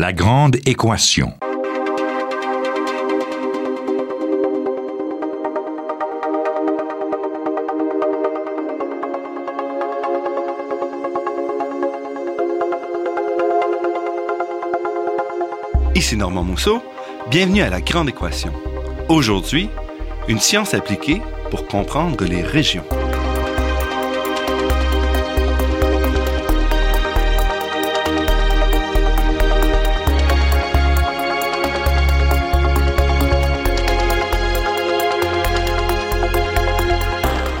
La grande équation. Ici Normand Mousseau, bienvenue à La Grande Équation. Aujourd'hui, une science appliquée pour comprendre les régions.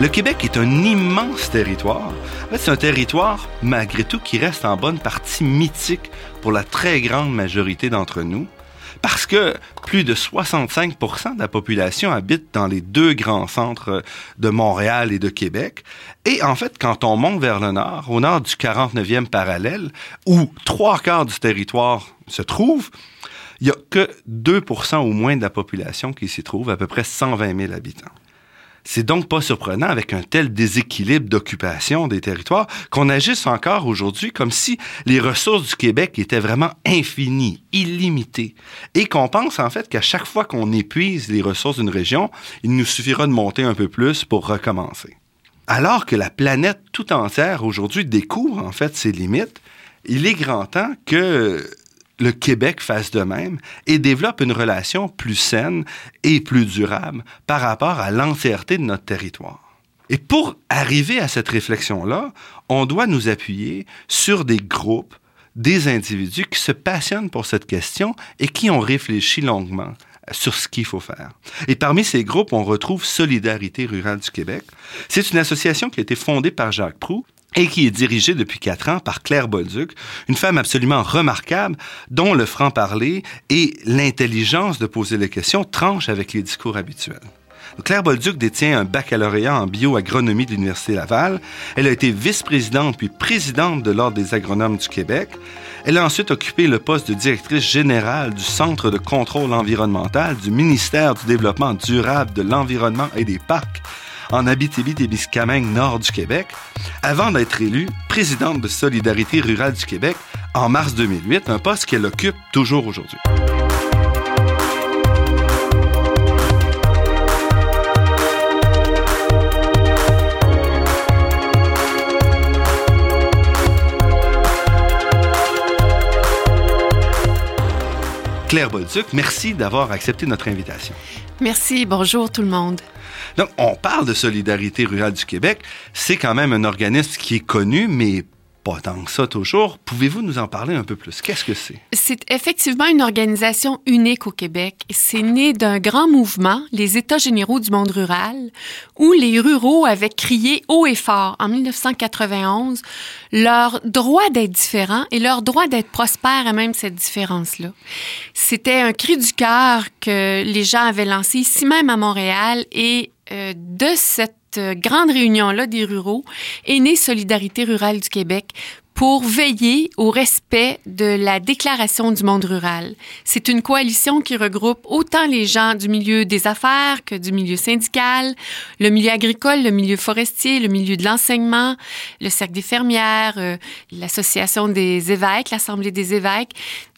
Le Québec est un immense territoire. C'est un territoire, malgré tout, qui reste en bonne partie mythique pour la très grande majorité d'entre nous, parce que plus de 65% de la population habite dans les deux grands centres de Montréal et de Québec. Et en fait, quand on monte vers le nord, au nord du 49e parallèle, où trois quarts du territoire se trouve, il n'y a que 2% au moins de la population qui s'y trouve, à peu près 120 000 habitants. C'est donc pas surprenant avec un tel déséquilibre d'occupation des territoires qu'on agisse encore aujourd'hui comme si les ressources du Québec étaient vraiment infinies, illimitées, et qu'on pense en fait qu'à chaque fois qu'on épuise les ressources d'une région, il nous suffira de monter un peu plus pour recommencer. Alors que la planète tout entière aujourd'hui découvre en fait ses limites, il est grand temps que le Québec fasse de même et développe une relation plus saine et plus durable par rapport à l'entièreté de notre territoire. Et pour arriver à cette réflexion-là, on doit nous appuyer sur des groupes, des individus qui se passionnent pour cette question et qui ont réfléchi longuement sur ce qu'il faut faire. Et parmi ces groupes, on retrouve Solidarité rurale du Québec. C'est une association qui a été fondée par Jacques Proux et qui est dirigée depuis quatre ans par Claire Bolduc, une femme absolument remarquable dont le franc-parler et l'intelligence de poser les questions tranchent avec les discours habituels. Claire Bolduc détient un baccalauréat en bioagronomie de l'Université Laval. Elle a été vice-présidente puis présidente de l'Ordre des agronomes du Québec. Elle a ensuite occupé le poste de directrice générale du Centre de contrôle environnemental du ministère du Développement durable de l'Environnement et des Parcs en Abitibi-Témiscamingue, nord du Québec, avant d'être élue présidente de Solidarité rurale du Québec en mars 2008, un poste qu'elle occupe toujours aujourd'hui. Claire Bolduc, merci d'avoir accepté notre invitation. Merci, bonjour tout le monde. Donc, on parle de Solidarité rurale du Québec. C'est quand même un organisme qui est connu, mais pas tant que ça toujours. Pouvez-vous nous en parler un peu plus? Qu'est-ce que c'est? C'est effectivement une organisation unique au Québec. C'est né d'un grand mouvement, les États généraux du monde rural, où les ruraux avaient crié haut et fort en 1991 leur droit d'être différent et leur droit d'être prospère à même cette différence-là. C'était un cri du cœur que les gens avaient lancé ici même à Montréal et euh, de cette grande réunion-là des ruraux est née Solidarité rurale du Québec pour veiller au respect de la Déclaration du monde rural. C'est une coalition qui regroupe autant les gens du milieu des affaires que du milieu syndical, le milieu agricole, le milieu forestier, le milieu de l'enseignement, le cercle des fermières, euh, l'association des évêques, l'Assemblée des évêques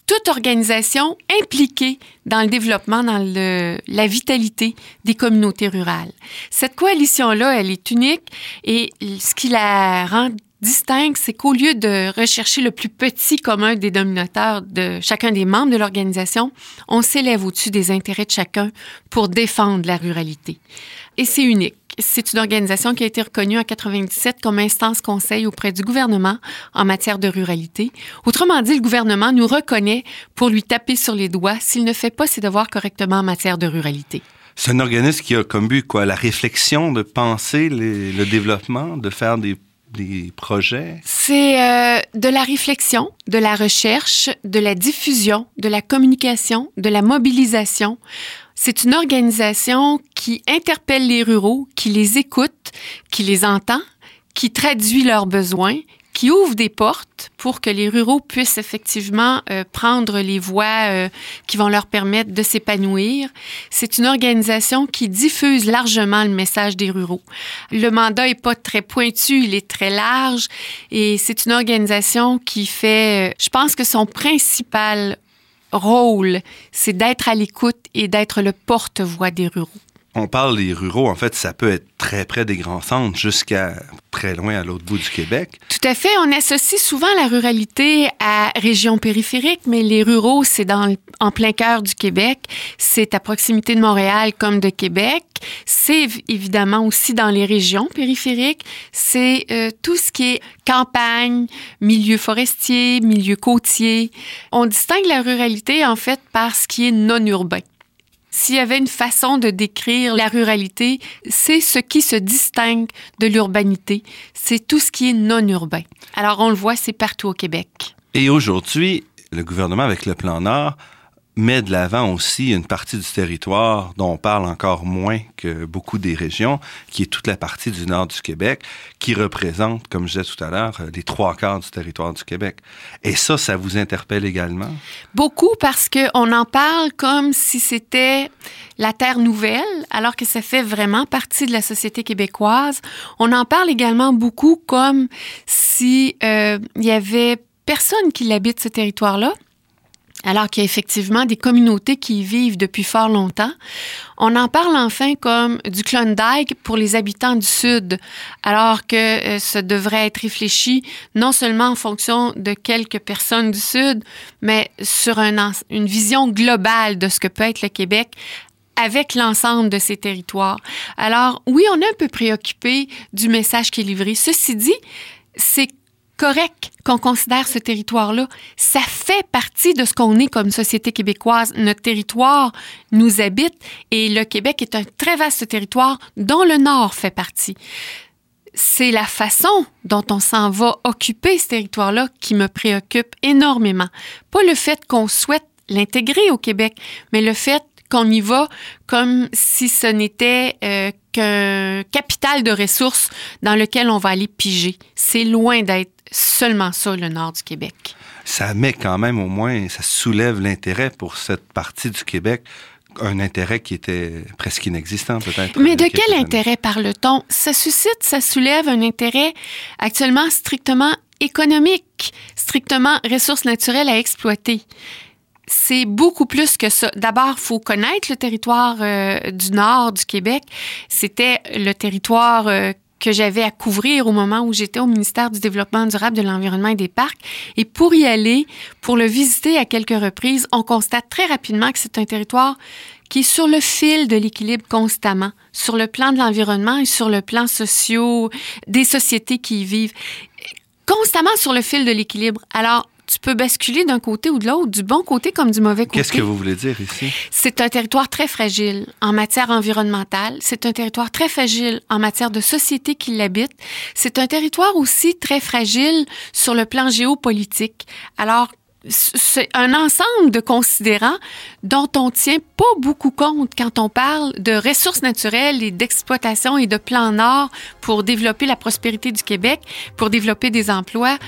toute organisation impliquée dans le développement, dans la vitalité des communautés rurales. Cette coalition-là, elle est unique et ce qui la rend distincte, c'est qu'au lieu de rechercher le plus petit commun dénominateur de chacun des membres de l'organisation, on s'élève au-dessus des intérêts de chacun pour défendre la ruralité. Et c'est unique c'est une organisation qui a été reconnue en 97 comme instance conseil auprès du gouvernement en matière de ruralité. Autrement dit, le gouvernement nous reconnaît pour lui taper sur les doigts s'il ne fait pas ses devoirs correctement en matière de ruralité. C'est un organisme qui a comme but quoi la réflexion, de penser le développement, de faire des projets? C'est euh, de la réflexion, de la recherche, de la diffusion, de la communication, de la mobilisation. C'est une organisation qui interpelle les ruraux, qui les écoute, qui les entend, qui traduit leurs besoins, qui ouvre des portes pour que les ruraux puissent effectivement euh, prendre les voies euh, qui vont leur permettre de s'épanouir. C'est une organisation qui diffuse largement le message des ruraux. Le mandat est pas très pointu, il est très large et c'est une organisation qui fait, je pense que son principal rôle, c'est d'être à l'écoute et d'être le porte-voix des ruraux on parle des ruraux, en fait, ça peut être très près des grands centres jusqu'à très loin à l'autre bout du Québec. Tout à fait. On associe souvent la ruralité à régions périphériques, mais les ruraux, c'est dans, en plein cœur du Québec. C'est à proximité de Montréal comme de Québec. C'est évidemment aussi dans les régions périphériques. C'est euh, tout ce qui est campagne, milieu forestier, milieu côtier. On distingue la ruralité, en fait, par ce qui est non urbain. S'il y avait une façon de décrire la ruralité, c'est ce qui se distingue de l'urbanité. C'est tout ce qui est non urbain. Alors on le voit, c'est partout au Québec. Et aujourd'hui, le gouvernement, avec le plan Nord, met de l'avant aussi une partie du territoire dont on parle encore moins que beaucoup des régions, qui est toute la partie du nord du Québec, qui représente, comme je disais tout à l'heure, les trois quarts du territoire du Québec. Et ça, ça vous interpelle également? Beaucoup parce qu'on en parle comme si c'était la terre nouvelle, alors que ça fait vraiment partie de la société québécoise. On en parle également beaucoup comme si euh, il y avait personne qui l'habite ce territoire-là alors qu'il y a effectivement des communautés qui y vivent depuis fort longtemps. On en parle enfin comme du Klondike pour les habitants du Sud, alors que euh, ça devrait être réfléchi non seulement en fonction de quelques personnes du Sud, mais sur un, une vision globale de ce que peut être le Québec avec l'ensemble de ces territoires. Alors, oui, on est un peu préoccupé du message qui est livré. Ceci dit, c'est correct qu'on considère ce territoire-là. Ça fait partie de ce qu'on est comme société québécoise. Notre territoire nous habite et le Québec est un très vaste territoire dont le Nord fait partie. C'est la façon dont on s'en va occuper ce territoire-là qui me préoccupe énormément. Pas le fait qu'on souhaite l'intégrer au Québec, mais le fait qu'on y va comme si ce n'était euh, qu'un capital de ressources dans lequel on va aller piger. C'est loin d'être seulement ça, le nord du Québec. Ça met quand même au moins, ça soulève l'intérêt pour cette partie du Québec un intérêt qui était presque inexistant peut-être. Mais de quel intérêt parle-t-on? Ça suscite, ça soulève un intérêt actuellement strictement économique, strictement ressources naturelles à exploiter. C'est beaucoup plus que ça. D'abord, faut connaître le territoire euh, du nord du Québec. C'était le territoire euh, que j'avais à couvrir au moment où j'étais au ministère du Développement durable, de l'Environnement et des Parcs. Et pour y aller, pour le visiter à quelques reprises, on constate très rapidement que c'est un territoire qui est sur le fil de l'équilibre constamment, sur le plan de l'environnement et sur le plan social des sociétés qui y vivent constamment sur le fil de l'équilibre. Alors, tu peux basculer d'un côté ou de l'autre, du bon côté comme du mauvais côté. Qu'est-ce que vous voulez dire ici? C'est un territoire très fragile en matière environnementale. C'est un territoire très fragile en matière de société qui l'habite. C'est un territoire aussi très fragile sur le plan géopolitique. Alors, c'est un ensemble de considérants dont on tient pas beaucoup compte quand on parle de ressources naturelles et d'exploitation et de plan Nord pour développer la prospérité du Québec, pour développer des emplois.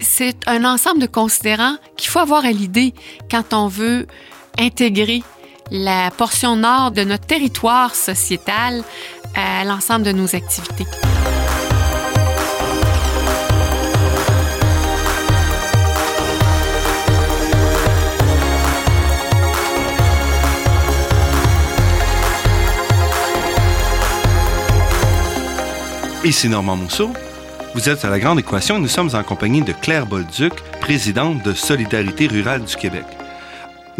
C'est un ensemble de considérants qu'il faut avoir à l'idée quand on veut intégrer la portion nord de notre territoire sociétal à l'ensemble de nos activités. Ici Normand Mousseau. Vous êtes à la Grande Équation nous sommes en compagnie de Claire Bolduc, présidente de Solidarité rurale du Québec.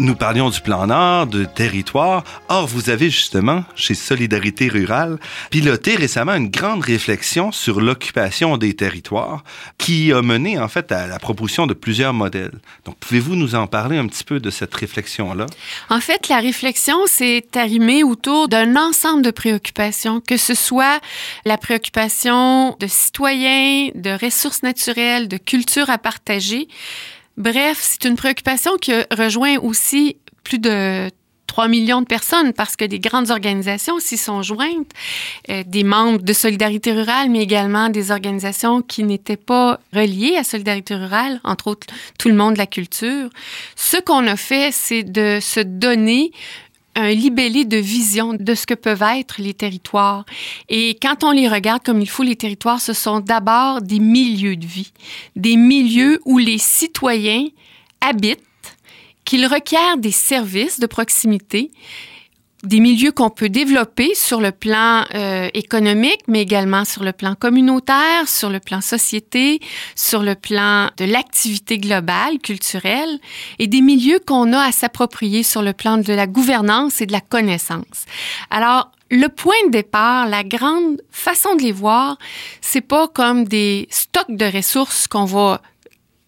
Nous parlions du plan Nord, de territoire. Or, vous avez justement, chez Solidarité rurale, piloté récemment une grande réflexion sur l'occupation des territoires qui a mené en fait à la proposition de plusieurs modèles. Donc, pouvez-vous nous en parler un petit peu de cette réflexion-là? En fait, la réflexion s'est arrimée autour d'un ensemble de préoccupations, que ce soit la préoccupation de citoyens, de ressources naturelles, de culture à partager, Bref, c'est une préoccupation qui rejoint aussi plus de 3 millions de personnes parce que des grandes organisations s'y sont jointes, euh, des membres de Solidarité rurale, mais également des organisations qui n'étaient pas reliées à Solidarité rurale, entre autres tout le monde de la culture. Ce qu'on a fait, c'est de se donner un libellé de vision de ce que peuvent être les territoires. Et quand on les regarde comme il faut, les territoires, ce sont d'abord des milieux de vie, des milieux où les citoyens habitent qu'il requiert des services de proximité des milieux qu'on peut développer sur le plan euh, économique, mais également sur le plan communautaire, sur le plan société, sur le plan de l'activité globale, culturelle, et des milieux qu'on a à s'approprier sur le plan de la gouvernance et de la connaissance. Alors, le point de départ, la grande façon de les voir, c'est pas comme des stocks de ressources qu'on va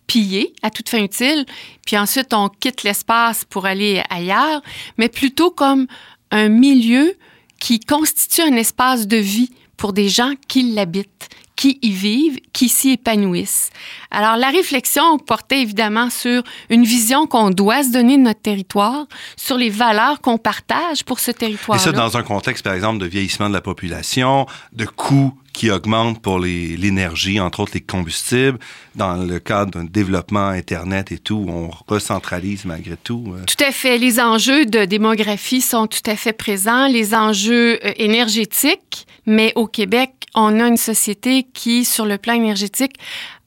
piller à toute fin utile, puis ensuite on quitte l'espace pour aller ailleurs, mais plutôt comme un milieu qui constitue un espace de vie pour des gens qui l'habitent, qui y vivent, qui s'y épanouissent. Alors la réflexion portait évidemment sur une vision qu'on doit se donner de notre territoire, sur les valeurs qu'on partage pour ce territoire. Et ça dans un contexte, par exemple, de vieillissement de la population, de coûts qui augmentent pour l'énergie, entre autres les combustibles, dans le cadre d'un développement Internet et tout, on recentralise malgré tout. Euh. Tout à fait. Les enjeux de démographie sont tout à fait présents, les enjeux euh, énergétiques, mais au Québec, on a une société qui, sur le plan énergétique,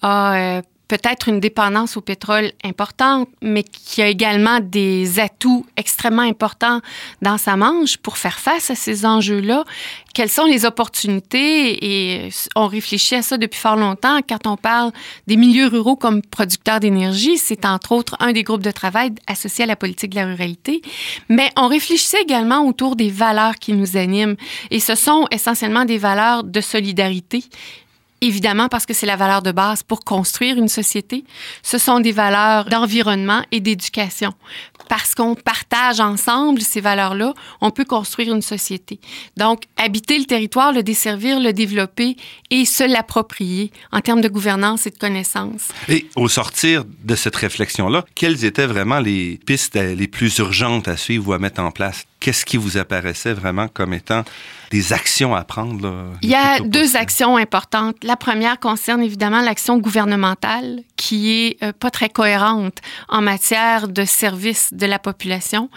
a euh, peut-être une dépendance au pétrole importante, mais qui a également des atouts extrêmement importants dans sa manche pour faire face à ces enjeux-là. Quelles sont les opportunités? Et on réfléchit à ça depuis fort longtemps. Quand on parle des milieux ruraux comme producteurs d'énergie, c'est entre autres un des groupes de travail associés à la politique de la ruralité. Mais on réfléchissait également autour des valeurs qui nous animent. Et ce sont essentiellement des valeurs de solidarité évidemment parce que c'est la valeur de base pour construire une société. Ce sont des valeurs d'environnement et d'éducation. Parce qu'on partage ensemble ces valeurs-là, on peut construire une société. Donc, habiter le territoire, le desservir, le développer et se l'approprier en termes de gouvernance et de connaissance. Et au sortir de cette réflexion-là, quelles étaient vraiment les pistes les plus urgentes à suivre ou à mettre en place? Qu'est-ce qui vous apparaissait vraiment comme étant des actions à prendre? Il y a deux actions importantes. La première concerne évidemment l'action gouvernementale qui est euh, pas très cohérente en matière de service de la population.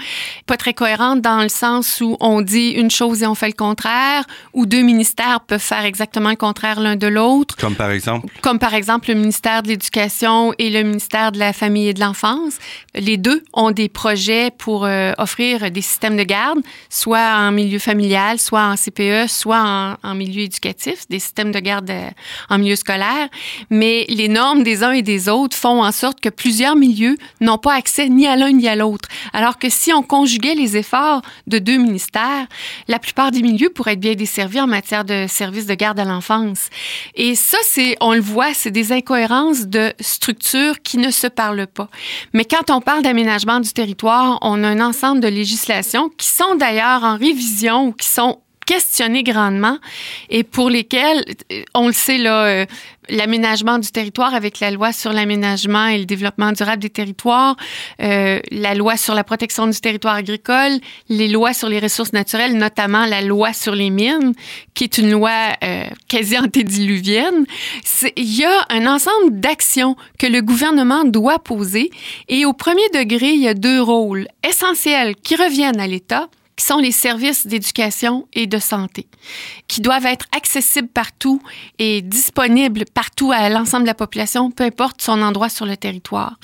Pas très cohérente dans le sens où on dit une chose et on fait le contraire, ou deux ministères peuvent faire exactement le contraire l'un de l'autre. Comme par exemple? Comme par exemple le ministère de l'Éducation et le ministère de la Famille et de l'Enfance. Les deux ont des projets pour euh, offrir des systèmes de garde soit en milieu familial, soit en CPE, soit en, milieu éducatif, des systèmes de garde euh, en milieu scolaire. Mais les normes des uns et des autres font en sorte que plusieurs milieux n'ont pas accès ni à l'un ni à l'autre. Alors que si on conjuguait les efforts de deux ministères, la plupart des milieux pourraient être bien desservis en matière de services de garde à l'enfance. Et ça, c'est, on le voit, c'est des incohérences de structures qui ne se parlent pas. Mais quand on parle d'aménagement du territoire, on a un ensemble de législations qui sont d'ailleurs en révision ou qui sont questionnés grandement et pour lesquels, euh, on le sait, là, euh, l'aménagement du territoire avec la loi sur l'aménagement et le développement durable des territoires, euh, la loi sur la protection du territoire agricole, les lois sur les ressources naturelles, notamment la loi sur les mines, qui est une loi quasi antédiluvienne. Il y a un ensemble d'actions que le gouvernement doit poser et au premier degré, il y a deux rôles essentiels qui reviennent à l'État qui sont les services d'éducation et de santé, qui doivent être accessibles partout et disponibles partout à l'ensemble de la population, peu importe son endroit sur le territoire.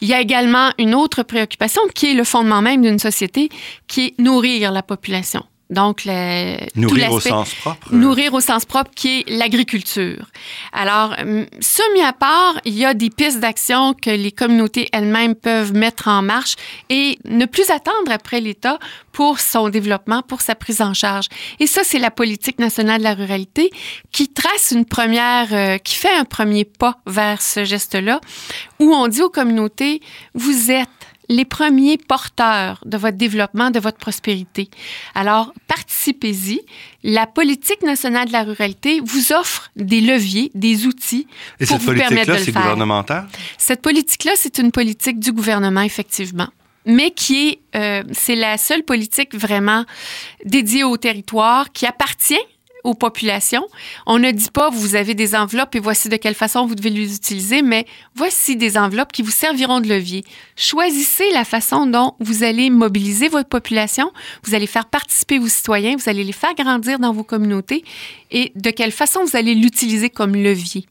Il y a également une autre préoccupation qui est le fondement même d'une société, qui est nourrir la population. Donc, le, nourrir au sens propre. Nourrir au sens propre, qui est l'agriculture. Alors, ce mis à part, il y a des pistes d'action que les communautés elles-mêmes peuvent mettre en marche et ne plus attendre après l'État pour son développement, pour sa prise en charge. Et ça, c'est la politique nationale de la ruralité qui trace une première, euh, qui fait un premier pas vers ce geste-là, où on dit aux communautés, vous êtes les premiers porteurs de votre développement, de votre prospérité. Alors, participez-y. La politique nationale de la ruralité vous offre des leviers, des outils Et pour cette vous permettre de le c'est faire. gouvernemental? Cette politique-là, c'est une politique du gouvernement, effectivement mais qui est, euh, c'est la seule politique vraiment dédiée au territoire, qui appartient aux populations. On ne dit pas vous avez des enveloppes et voici de quelle façon vous devez les utiliser, mais voici des enveloppes qui vous serviront de levier. Choisissez la façon dont vous allez mobiliser votre population, vous allez faire participer vos citoyens, vous allez les faire grandir dans vos communautés et de quelle façon vous allez l'utiliser comme levier?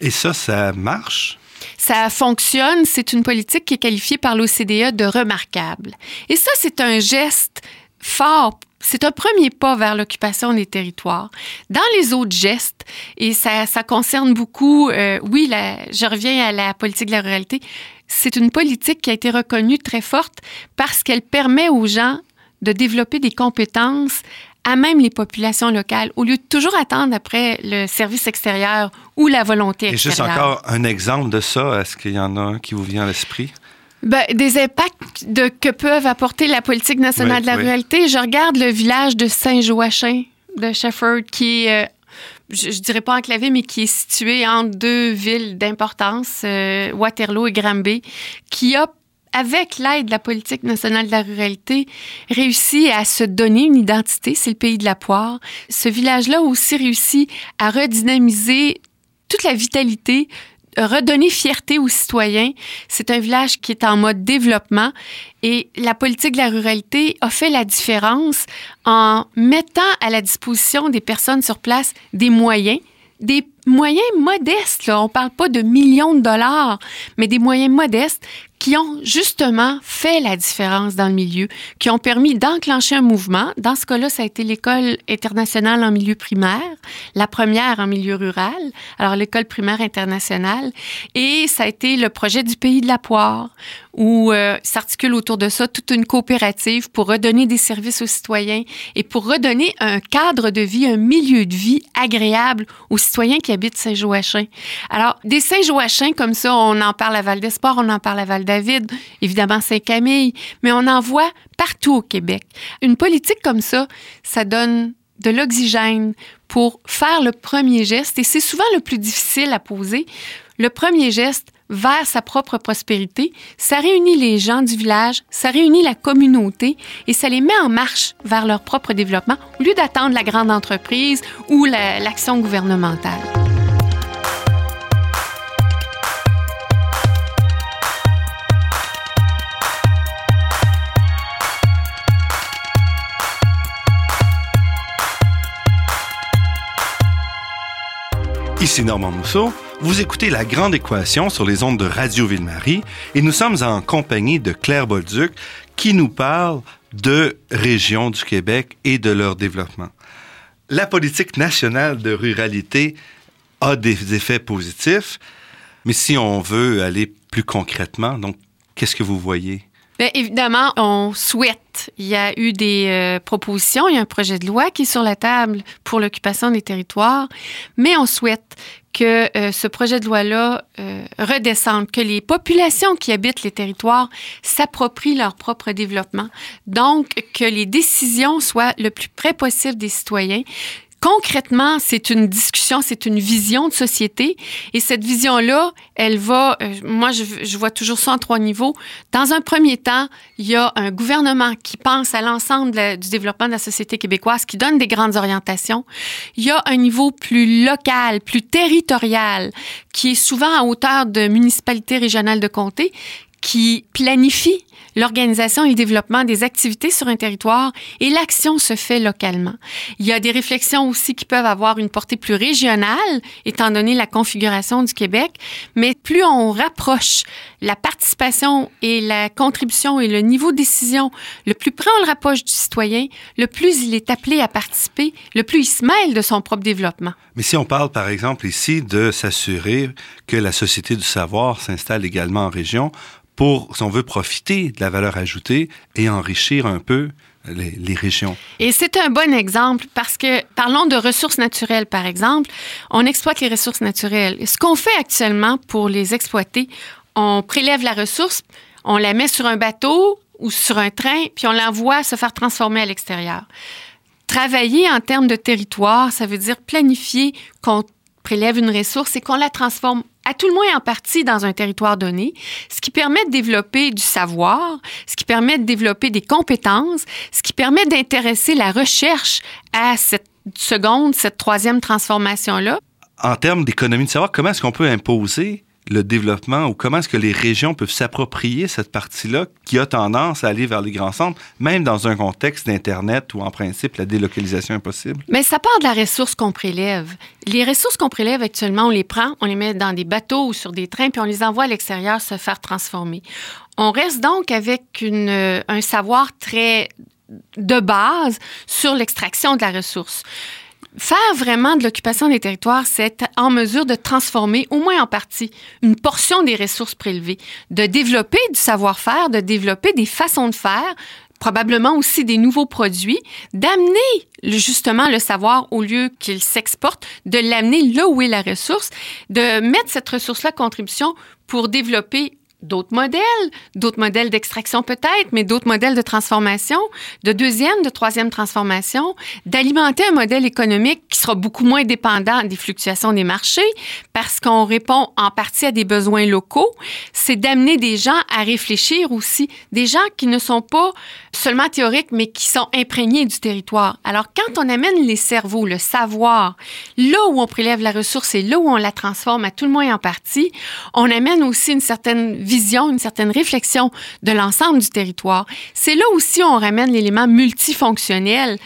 Et ça, ça marche? Ça fonctionne, c'est une politique qui est qualifiée par l'OCDE de remarquable. Et ça, c'est un geste fort c'est un premier pas vers l'occupation des territoires. Dans les autres gestes, et ça, ça concerne beaucoup, euh, oui, la, je reviens à la politique de la ruralité, c'est une politique qui a été reconnue très forte parce qu'elle permet aux gens de développer des compétences à même les populations locales, au lieu de toujours attendre après le service extérieur ou la volonté extérieure. Et juste encore un exemple de ça, est-ce qu'il y en a un qui vous vient à l'esprit? Ben, des impacts de, que peuvent apporter la politique nationale de la ruralité. Je regarde le village de Saint-Joachim de Shefford, qui est, euh, je, je, dirais pas enclavé, mais qui est situé entre deux villes d'importance, euh, Waterloo et Granby, qui a avec l'aide de la politique nationale de la ruralité, réussi à se donner une identité, c'est le pays de la poire. Ce village-là a aussi réussi à redynamiser toute la vitalité redonner fierté aux citoyens. C'est un village qui est en mode développement et la politique de la ruralité a fait la différence en mettant à la disposition des personnes sur place des moyens, des moyens modestes. On parle pas de millions de dollars, mais des moyens modestes qui ont justement fait la différence dans le milieu, qui ont permis d'enclencher un mouvement. Dans ce cas-là, ça a été l'école internationale en milieu primaire, la première en milieu rural, alors l'école primaire internationale, et ça a été le projet du pays de la poire, où euh, s'articule autour de ça toute une coopérative pour redonner des services aux citoyens et pour redonner un cadre de vie, un milieu de vie agréable aux citoyens qui habitent Saint-Joachim. Alors, des Saint-Joachim comme ça, on en parle à Val-d'Espoir, on en parle à Val-David, évidemment Saint-Camille, mais on en voit partout au Québec. Une politique comme ça, ça donne de l'oxygène pour faire le premier geste, et c'est souvent le plus difficile à poser. Le premier geste, vers sa propre prospérité, ça réunit les gens du village, ça réunit la communauté et ça les met en marche vers leur propre développement au lieu d'attendre la grande entreprise ou l'action gouvernementale. Ici Normand Mousseau. Vous écoutez La Grande Équation sur les ondes de Radio Ville-Marie et nous sommes en compagnie de Claire Bolduc qui nous parle de régions du Québec et de leur développement. La politique nationale de ruralité a des effets positifs, mais si on veut aller plus concrètement, donc qu'est-ce que vous voyez? Bien, évidemment, on souhaite. Il y a eu des euh, propositions, il y a un projet de loi qui est sur la table pour l'occupation des territoires, mais on souhaite que euh, ce projet de loi-là euh, redescende, que les populations qui habitent les territoires s'approprient leur propre développement, donc que les décisions soient le plus près possible des citoyens, concrètement, c'est une discussion, c'est une vision de société. Et cette vision-là, elle va, euh, moi, je, je, vois toujours ça en trois niveaux. Dans un premier temps, il y a un gouvernement qui pense à l'ensemble du développement de la société québécoise, qui donne des grandes orientations. Il y a un niveau plus local, plus territorial, qui est souvent à hauteur de municipalités régionales de comté, qui planifie l'organisation et le développement des activités sur un territoire et l'action se fait localement. Il y a des réflexions aussi qui peuvent avoir une portée plus régionale, étant donné la configuration du Québec, mais plus on rapproche la participation et la contribution et le niveau de décision, le plus près on le rapproche du citoyen, le plus il est appelé à participer, le plus il se mêle de son propre développement. Mais si on parle, par exemple, ici de s'assurer que la Société du savoir s'installe également en région, pour, si on veut, profiter de la valeur ajoutée et enrichir un peu les, les, régions. Et c'est un bon exemple parce que, parlons de ressources naturelles, par exemple, on exploite les ressources naturelles. Ce qu'on fait actuellement pour les exploiter, on prélève la ressource, on la met sur un bateau ou sur un train, puis on l'envoie se faire transformer à l'extérieur. Travailler en termes de territoire, ça veut dire planifier qu'on prélève une ressource et qu'on la transforme à tout le moins en partie dans un territoire donné, ce qui permet de développer du savoir, ce qui permet de développer des compétences, ce qui permet d'intéresser la recherche à cette seconde, cette troisième transformation-là. En termes d'économie de savoir, comment est-ce qu'on peut imposer le développement ou comment est-ce que les régions peuvent s'approprier cette partie-là qui a tendance à aller vers les grands centres, même dans un contexte d'Internet où, en principe, la délocalisation est possible? Mais ça part de la ressource qu'on prélève. Les ressources qu'on prélève actuellement, on les prend, on les met dans des bateaux ou sur des trains, puis on les envoie à l'extérieur se faire transformer. On reste donc avec une, un savoir très de base sur l'extraction de la ressource. Faire vraiment de l'occupation des territoires, c'est être en mesure de transformer, au moins en partie, une portion des ressources prélevées, de développer du savoir-faire, de développer des façons de faire, probablement aussi des nouveaux produits, d'amener justement le savoir au lieu qu'il s'exporte, de l'amener là où est la ressource, de mettre cette ressource-là contribution pour développer d'autres modèles, d'autres modèles d'extraction peut-être, mais d'autres modèles de transformation, de deuxième, de troisième transformation, d'alimenter un modèle économique qui sera beaucoup moins dépendant des fluctuations des marchés parce qu'on répond en partie à des besoins locaux. C'est d'amener des gens à réfléchir aussi, des gens qui ne sont pas seulement théoriques, mais qui sont imprégnés du territoire. Alors, quand on amène les cerveaux, le savoir, là où on prélève la ressource et là où on la transforme à tout le moins en partie, on amène aussi une certaine vision, une certaine réflexion de l'ensemble du territoire. C'est là aussi où on ramène l'élément multifonctionnel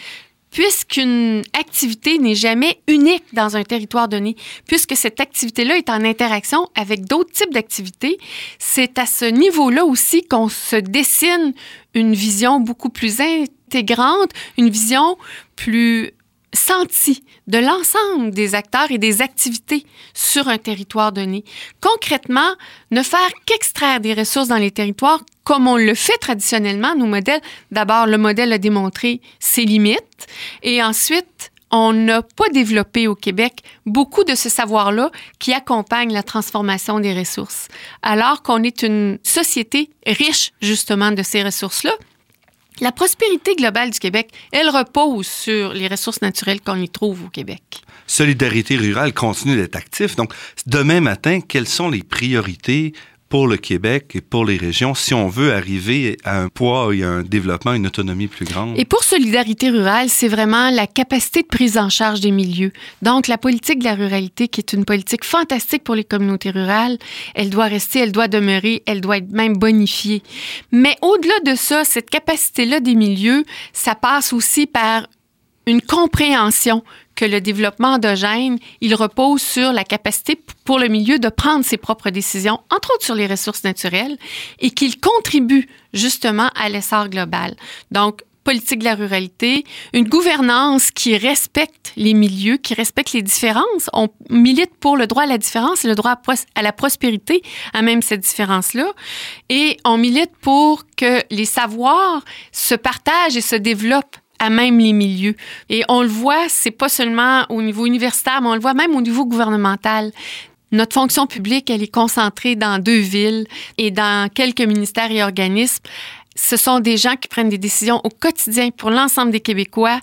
puisqu'une activité n'est jamais unique dans un territoire donné, puisque cette activité-là est en interaction avec d'autres types d'activités, c'est à ce niveau-là aussi qu'on se dessine une vision beaucoup plus intégrante, une vision plus senti de l'ensemble des acteurs et des activités sur un territoire donné. Concrètement, ne faire qu'extraire des ressources dans les territoires comme on le fait traditionnellement, nos modèles, d'abord, le modèle a démontré ses limites. Et ensuite, on n'a pas développé au Québec beaucoup de ce savoir-là qui accompagne la transformation des ressources, alors qu'on est une société riche justement de ces ressources-là la prospérité globale du Québec, elle repose sur les ressources naturelles qu'on y trouve au Québec. Solidarité rurale continue d'être actif. Donc, demain matin, quelles sont les priorités pour le Québec et pour les régions si on veut arriver à un poids et à un développement, une autonomie plus grande. Et pour Solidarité rurale, c'est vraiment la capacité de prise en charge des milieux. Donc, la politique de la ruralité, qui est une politique fantastique pour les communautés rurales, elle doit rester, elle doit demeurer, elle doit être même bonifiée. Mais au-delà de ça, cette capacité-là des milieux, ça passe aussi par une compréhension que le développement endogène, il repose sur la capacité pour le milieu de prendre ses propres décisions, entre autres sur les ressources naturelles, et qu'il contribue justement à l'essor global. Donc, politique de la ruralité, une gouvernance qui respecte les milieux, qui respecte les différences. On milite pour le droit à la différence et le droit à la prospérité à même cette différence-là. Et on milite pour que les savoirs se partagent et se développent à même les milieux. Et on le voit, c'est pas seulement au niveau universitaire, mais on le voit même au niveau gouvernemental. Notre fonction publique, elle est concentrée dans deux villes et dans quelques ministères et organismes. Ce sont des gens qui prennent des décisions au quotidien pour l'ensemble des Québécois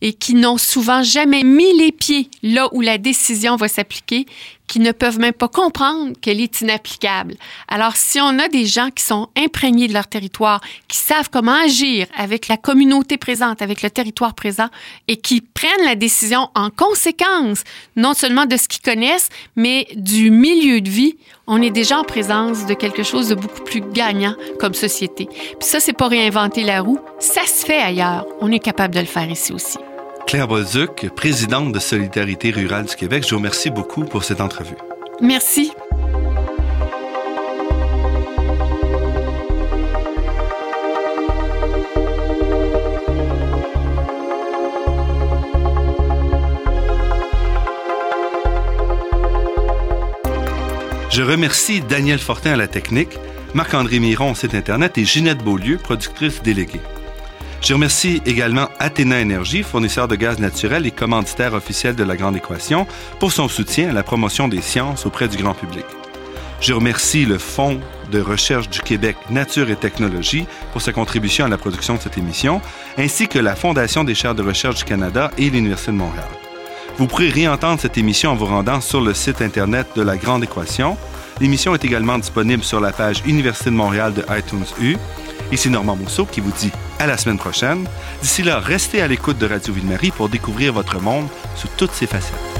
et qui n'ont souvent jamais mis les pieds là où la décision va s'appliquer, qui ne peuvent même pas comprendre qu'elle est inapplicable. Alors, si on a des gens qui sont imprégnés de leur territoire, qui savent comment agir avec la communauté présente, avec le territoire présent, et qui prennent la décision en conséquence, non seulement de ce qu'ils connaissent, mais du milieu de vie, on est déjà en présence de quelque chose de beaucoup plus gagnant comme société. Puis ça, c'est pas réinventer la roue, ça se fait ailleurs. On est capable de le faire ici aussi. Claire Bolduc, présidente de Solidarité rurale du Québec, je vous remercie beaucoup pour cette entrevue. Merci. Je remercie Daniel Fortin à la technique, Marc-André Miron au site Internet et Ginette Beaulieu, productrice déléguée. Je remercie également Athéna Énergie, fournisseur de gaz naturel et commanditaire officiel de la Grande Équation, pour son soutien à la promotion des sciences auprès du grand public. Je remercie le Fonds de recherche du Québec Nature et Technologie pour sa contribution à la production de cette émission, ainsi que la Fondation des chaires de recherche du Canada et l'Université de Montréal. Vous pourrez réentendre cette émission en vous rendant sur le site Internet de la Grande Équation. L'émission est également disponible sur la page Université de Montréal de iTunes U. Ici Normand Mousseau qui vous dit à la semaine prochaine. D'ici là, restez à l'écoute de Radio Ville-Marie pour découvrir votre monde sous toutes ses facettes.